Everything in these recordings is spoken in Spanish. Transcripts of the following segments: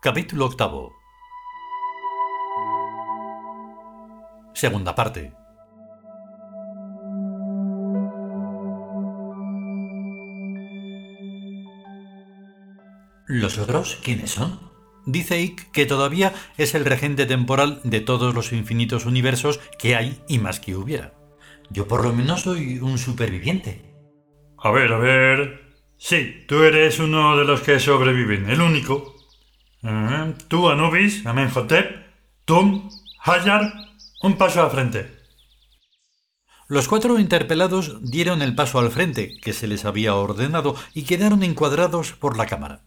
Capítulo octavo. Segunda parte. ¿Los otros quiénes son? Dice Ick que todavía es el regente temporal de todos los infinitos universos que hay y más que hubiera. Yo por lo menos soy un superviviente. A ver, a ver. Sí, tú eres uno de los que sobreviven, el único. Eh, tú, Anubis, Amenhotep, Tum, Hayar, un paso al frente. Los cuatro interpelados dieron el paso al frente que se les había ordenado y quedaron encuadrados por la cámara.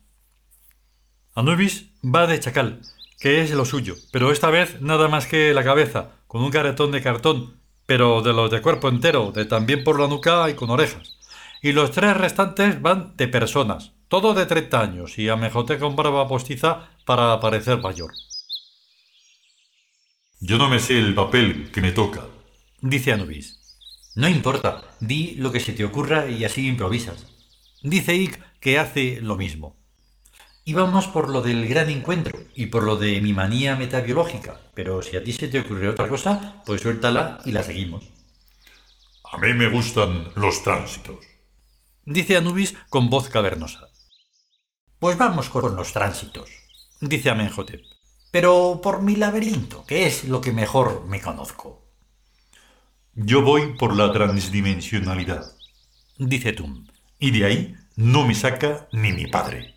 Anubis va de chacal, que es lo suyo, pero esta vez nada más que la cabeza, con un caretón de cartón, pero de los de cuerpo entero, de también por la nuca y con orejas. Y los tres restantes van de personas, todo de 30 años, y Amejote con barba postiza para parecer mayor. Yo no me sé el papel que me toca, dice Anubis. No importa, di lo que se te ocurra y así improvisas. Dice Ick que hace lo mismo. Íbamos por lo del gran encuentro y por lo de mi manía metabiológica, pero si a ti se te ocurre otra cosa, pues suéltala y la seguimos. A mí me gustan los tránsitos, dice Anubis con voz cavernosa. Pues vamos con los tránsitos, dice Amenhotep. Pero por mi laberinto, que es lo que mejor me conozco. Yo voy por la transdimensionalidad, dice Tum. Y de ahí no me saca ni mi padre.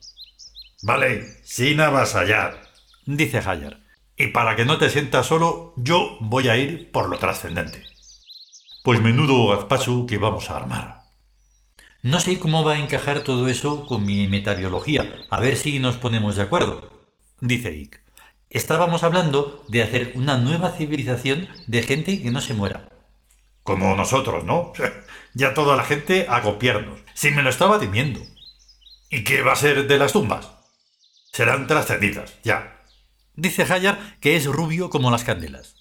Vale, sin avasallar, dice Hayar. Y para que no te sientas solo, yo voy a ir por lo trascendente. Pues menudo gazpacho que vamos a armar. No sé cómo va a encajar todo eso con mi metabiología. A ver si nos ponemos de acuerdo. Dice Ick. Estábamos hablando de hacer una nueva civilización de gente que no se muera. Como nosotros, ¿no? Ya toda la gente a copiarnos. Si me lo estaba temiendo. ¿Y qué va a ser de las tumbas? Serán trascendidas, ya. Dice Hayar que es rubio como las candelas.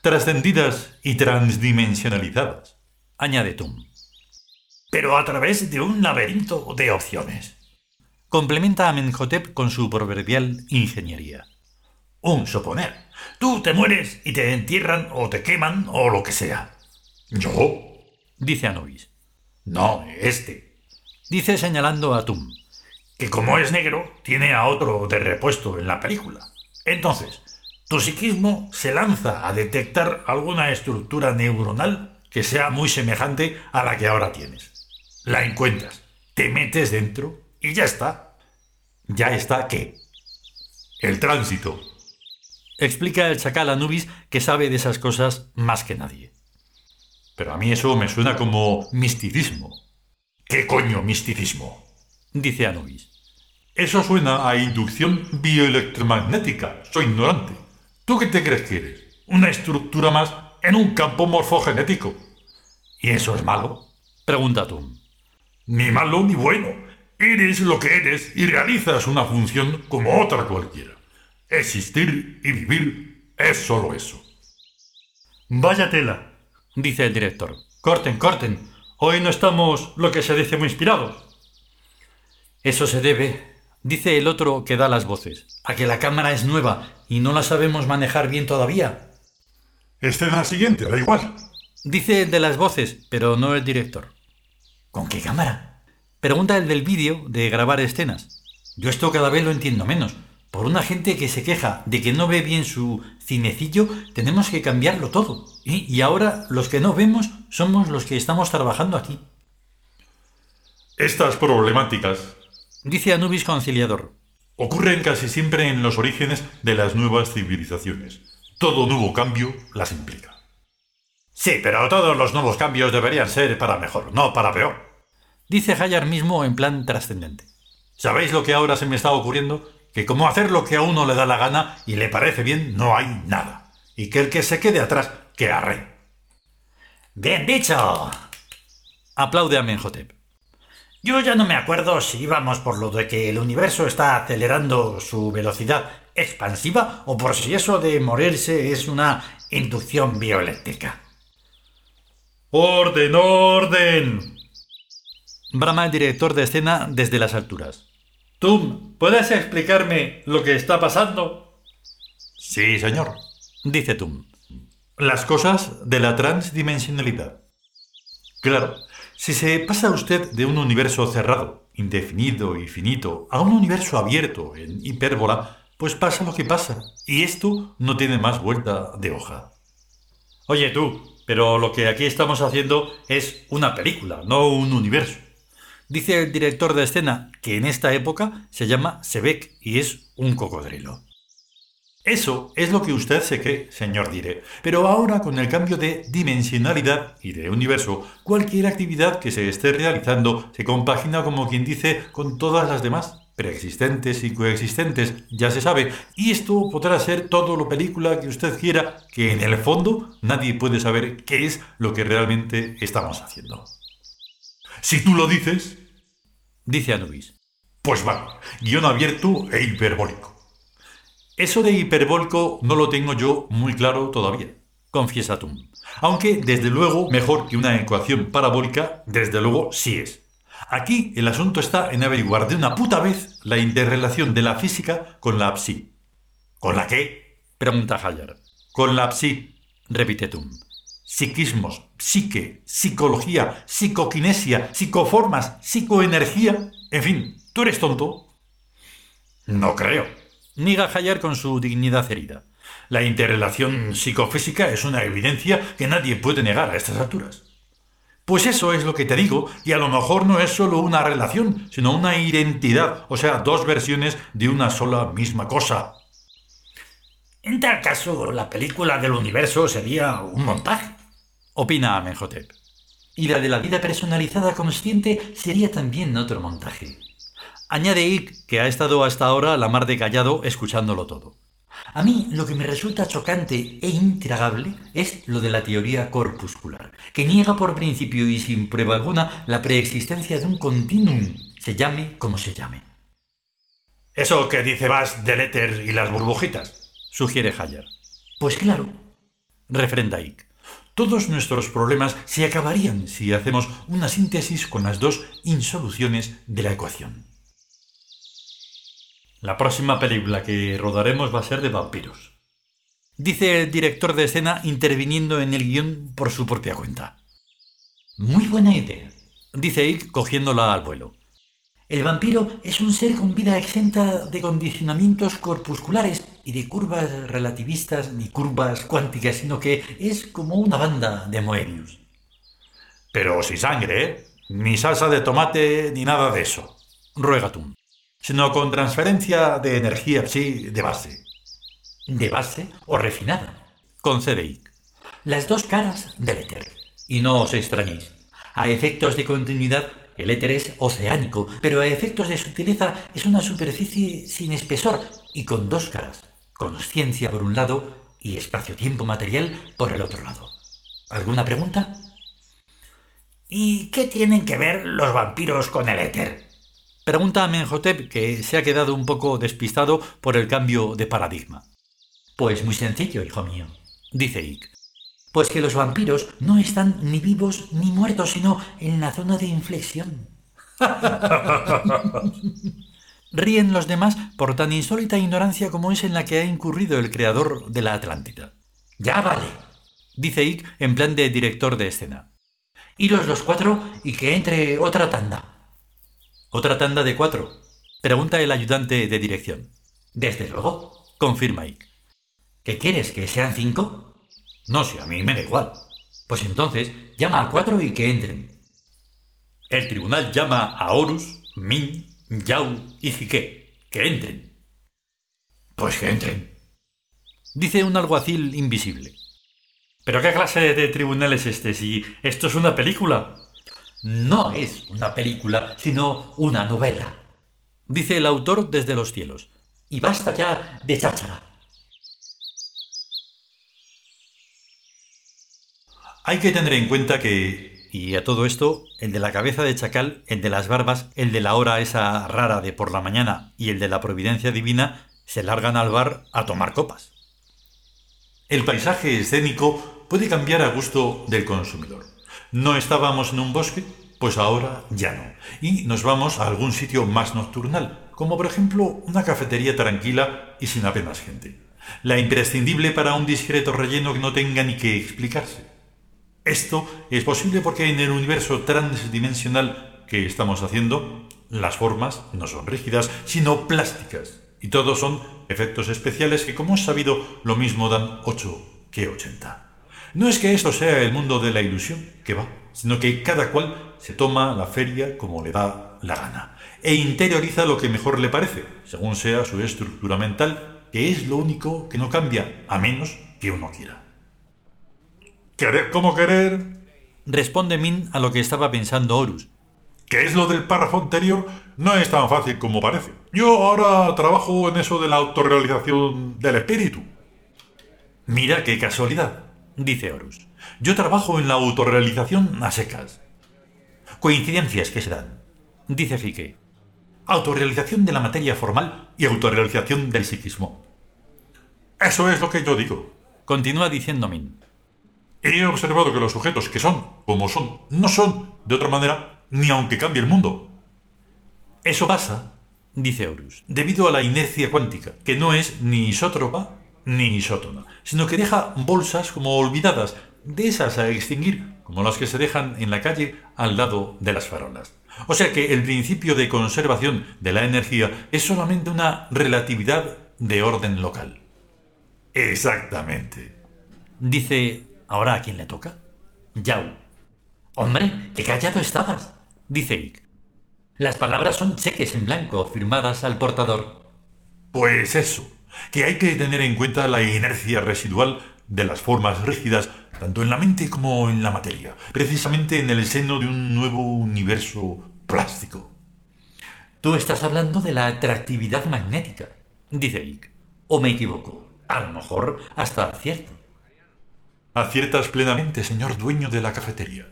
Trascendidas y transdimensionalizadas, añade Tum. Pero a través de un laberinto de opciones. Complementa a Menhotep con su proverbial ingeniería. Un suponer. Tú te mueres y te entierran o te queman o lo que sea. ¿Yo? Dice Anubis. No, este. Dice señalando a Tum que como es negro, tiene a otro de repuesto en la película. Entonces, tu psiquismo se lanza a detectar alguna estructura neuronal que sea muy semejante a la que ahora tienes. La encuentras, te metes dentro y ya está. ¿Ya está qué? El tránsito. Explica el chacal Anubis que sabe de esas cosas más que nadie. Pero a mí eso me suena como misticismo. ¿Qué coño misticismo? dice Anubis. Eso suena a inducción bioelectromagnética. Soy ignorante. ¿Tú qué te crees que eres? Una estructura más en un campo morfogenético. ¿Y eso es malo? Pregunta Tum. Ni malo ni bueno. Eres lo que eres y realizas una función como otra cualquiera. Existir y vivir es solo eso. Vaya tela, dice el director. Corten, corten. Hoy no estamos lo que se dice muy inspirados. Eso se debe, dice el otro que da las voces, a que la cámara es nueva y no la sabemos manejar bien todavía. Escena siguiente, da igual. Dice el de las voces, pero no el director. ¿Con qué cámara? Pregunta el del vídeo de grabar escenas. Yo esto cada vez lo entiendo menos. Por una gente que se queja de que no ve bien su cinecillo, tenemos que cambiarlo todo. Y, y ahora los que no vemos somos los que estamos trabajando aquí. Estas problemáticas Dice Anubis conciliador. Ocurren casi siempre en los orígenes de las nuevas civilizaciones. Todo nuevo cambio las implica. Sí, pero todos los nuevos cambios deberían ser para mejor, no para peor. Dice Hayar mismo en plan trascendente. ¿Sabéis lo que ahora se me está ocurriendo? Que como hacer lo que a uno le da la gana y le parece bien, no hay nada. Y que el que se quede atrás, que arre. Bien dicho. Aplaude a Menhotep. Yo ya no me acuerdo si íbamos por lo de que el universo está acelerando su velocidad expansiva o por si eso de morirse es una inducción bioeléctrica. Orden, orden, brama el director de escena desde las alturas. Tum, ¿puedes explicarme lo que está pasando? Sí, señor. Dice Tum. Las cosas de la transdimensionalidad. Claro, si se pasa usted de un universo cerrado, indefinido y finito, a un universo abierto, en hipérbola, pues pasa lo que pasa. Y esto no tiene más vuelta de hoja. Oye tú, pero lo que aquí estamos haciendo es una película, no un universo. Dice el director de escena que en esta época se llama Sebek y es un cocodrilo. Eso es lo que usted se cree, señor Dire. Pero ahora, con el cambio de dimensionalidad y de universo, cualquier actividad que se esté realizando se compagina, como quien dice, con todas las demás, preexistentes y coexistentes, ya se sabe. Y esto podrá ser todo lo película que usted quiera, que en el fondo nadie puede saber qué es lo que realmente estamos haciendo. Si tú lo dices, dice Anubis. Pues vale, guion abierto e hiperbólico. Eso de hiperbólico no lo tengo yo muy claro todavía, confiesa Tum. Aunque, desde luego, mejor que una ecuación parabólica, desde luego sí es. Aquí el asunto está en averiguar de una puta vez la interrelación de la física con la psi. ¿Con la qué? pregunta Hayar. Con la psi, repite Tum. Psiquismos, psique, psicología, psicoquinesia, psicoformas, psicoenergía. En fin, ¿tú eres tonto? No creo. Niga Hayar con su dignidad herida. La interrelación psicofísica es una evidencia que nadie puede negar a estas alturas. Pues eso es lo que te digo, y a lo mejor no es solo una relación, sino una identidad, o sea, dos versiones de una sola misma cosa. En tal caso, la película del universo sería un montaje, opina Amenhotep. Y la de la vida personalizada consciente sería también otro montaje. Añade Ick, que ha estado hasta ahora la mar de callado escuchándolo todo. A mí lo que me resulta chocante e intragable es lo de la teoría corpuscular, que niega por principio y sin prueba alguna la preexistencia de un continuum, se llame como se llame. Eso que dice Vas del éter y las burbujitas, sugiere Hayer. Pues claro, refrenda Ick. Todos nuestros problemas se acabarían si hacemos una síntesis con las dos insoluciones de la ecuación. La próxima película que rodaremos va a ser de vampiros. Dice el director de escena interviniendo en el guion por su propia cuenta. Muy buena idea, dice Ick cogiéndola al vuelo. El vampiro es un ser con vida exenta de condicionamientos corpusculares y de curvas relativistas ni curvas cuánticas, sino que es como una banda de Moebius. Pero sin sangre, ¿eh? Ni salsa de tomate ni nada de eso. Ruega sino con transferencia de energía, sí, de base. ¿De base o refinada? Concede. Las dos caras del éter. Y no os extrañéis. A efectos de continuidad, el éter es oceánico, pero a efectos de sutileza es una superficie sin espesor y con dos caras. Consciencia por un lado y espacio-tiempo material por el otro lado. ¿Alguna pregunta? ¿Y qué tienen que ver los vampiros con el éter? Pregunta a Menhotep, que se ha quedado un poco despistado por el cambio de paradigma. Pues muy sencillo, hijo mío, dice Ick. Pues que los vampiros no están ni vivos ni muertos, sino en la zona de inflexión. Ríen los demás por tan insólita ignorancia como es en la que ha incurrido el creador de la Atlántida. Ya vale, dice Ick en plan de director de escena. Iros los cuatro y que entre otra tanda. ¿Otra tanda de cuatro? Pregunta el ayudante de dirección. Desde luego, confirma Ick. ¿Qué quieres? ¿Que sean cinco? No, si a mí me da igual. Pues entonces, llama a cuatro y que entren. El tribunal llama a Horus, Min, Yau y Jique. Que entren. Pues que entren. Dice un alguacil invisible. ¿Pero qué clase de tribunal es este si esto es una película? no es una película, sino una novela. Dice el autor desde los cielos. Y basta ya de cháchara. Hay que tener en cuenta que, y a todo esto, el de la cabeza de chacal, el de las barbas, el de la hora esa rara de por la mañana y el de la providencia divina se largan al bar a tomar copas. El paisaje escénico puede cambiar a gusto del consumidor. No estábamos en un bosque, Pues ahora ya no. Y nos vamos a algún sitio más nocturnal, como por ejemplo una cafetería tranquila y sin apenas gente. La imprescindible para un discreto relleno que no tenga ni que explicarse. Esto es posible porque en el universo transdimensional que estamos haciendo, las formas no son rígidas, sino plásticas. Y todos son efectos especiales que, como es sabido, lo mismo dan 8 que 80. No es que esto sea el mundo de la ilusión, que va, sino que cada cual se toma la feria como le da la gana e interioriza lo que mejor le parece, según sea su estructura mental, que es lo único que no cambia, a menos que uno quiera. ¿Querer como querer? Responde Min a lo que estaba pensando Horus. ¿Qué es lo del párrafo anterior? No es tan fácil como parece. Yo ahora trabajo en eso de la autorrealización del espíritu. Mira qué casualidad, dice Horus. Yo trabajo en la autorrealización a secas. Coincidencias que se dan, dice Fique. Autorrealización de la materia formal y autorrealización del psiquismo. Eso es lo que yo digo. Continúa diciendo Min. He observado que los sujetos que son como son no son de otra manera ni aunque cambie el mundo. Eso pasa, dice Horus, debido a la inercia cuántica, que no es ni isótropa ni isótona, sino que deja bolsas como olvidadas, de esas a extinguir, como las que se dejan en la calle al lado de las farolas. O sea que el principio de conservación de la energía es solamente una relatividad de orden local. Exactamente. Dice, ¿ahora a quién le toca? Yao. Hombre, qué callado estabas, dice Ick. Las palabras son cheques en blanco firmadas al portador. Pues eso, que hay que tener en cuenta la inercia residual de las formas rígidas, tanto en la mente como en la materia, precisamente en el seno de un nuevo universo plástico. Tú estás hablando de la atractividad magnética, dice Ick. ¿O me equivoco? A lo mejor hasta acierto. Aciertas plenamente, señor dueño de la cafetería.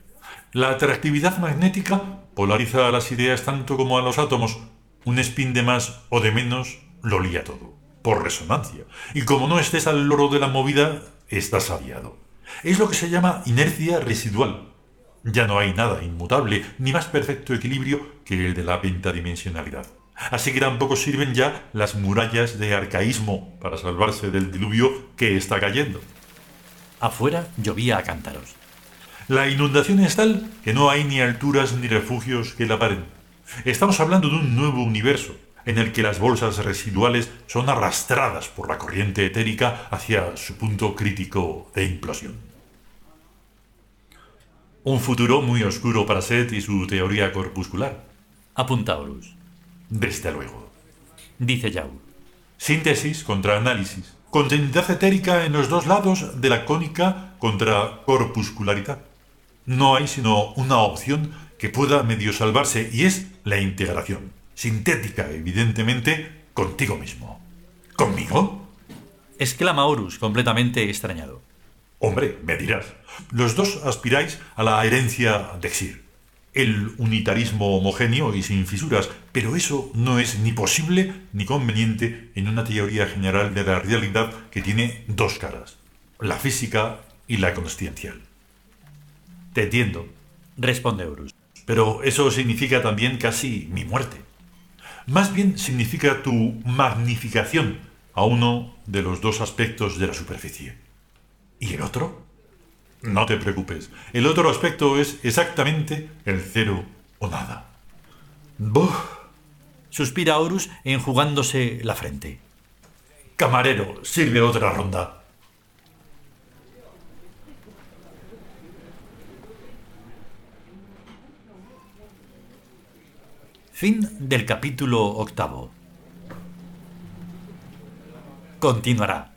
La atractividad magnética polariza a las ideas tanto como a los átomos. Un spin de más o de menos lo lía todo, por resonancia. Y como no estés al loro de la movida, estás aviado. Es lo que se llama inercia residual. Ya no hay nada inmutable ni más perfecto equilibrio que el de la pentadimensionalidad. Así que tampoco sirven ya las murallas de arcaísmo para salvarse del diluvio que está cayendo. Afuera llovía a cántaros. La inundación es tal que no hay ni alturas ni refugios que la paren. Estamos hablando de un nuevo universo, en el que las bolsas residuales son arrastradas por la corriente etérica hacia su punto crítico de implosión. Un futuro muy oscuro para Seth y su teoría corpuscular. Apunta Horus. Desde luego. Dice Yao. Síntesis contra análisis. Continuidad etérica en los dos lados de la cónica contra corpuscularidad no hay sino una opción que pueda medio salvarse y es la integración, sintética evidentemente, contigo mismo. ¿Conmigo? exclama Horus, completamente extrañado. Hombre, me dirás, los dos aspiráis a la herencia de Xir, el unitarismo homogéneo y sin fisuras, pero eso no es ni posible ni conveniente en una teoría general de la realidad que tiene dos caras, la física y la consciencial. Te entiendo, responde Horus. Pero eso significa también casi mi muerte. Más bien significa tu magnificación a uno de los dos aspectos de la superficie. ¿Y el otro? No te preocupes. El otro aspecto es exactamente el cero o nada. ¡Buf! Suspira Horus enjugándose la frente. Camarero, sirve otra ronda. Fin del capítulo octavo. Continuará.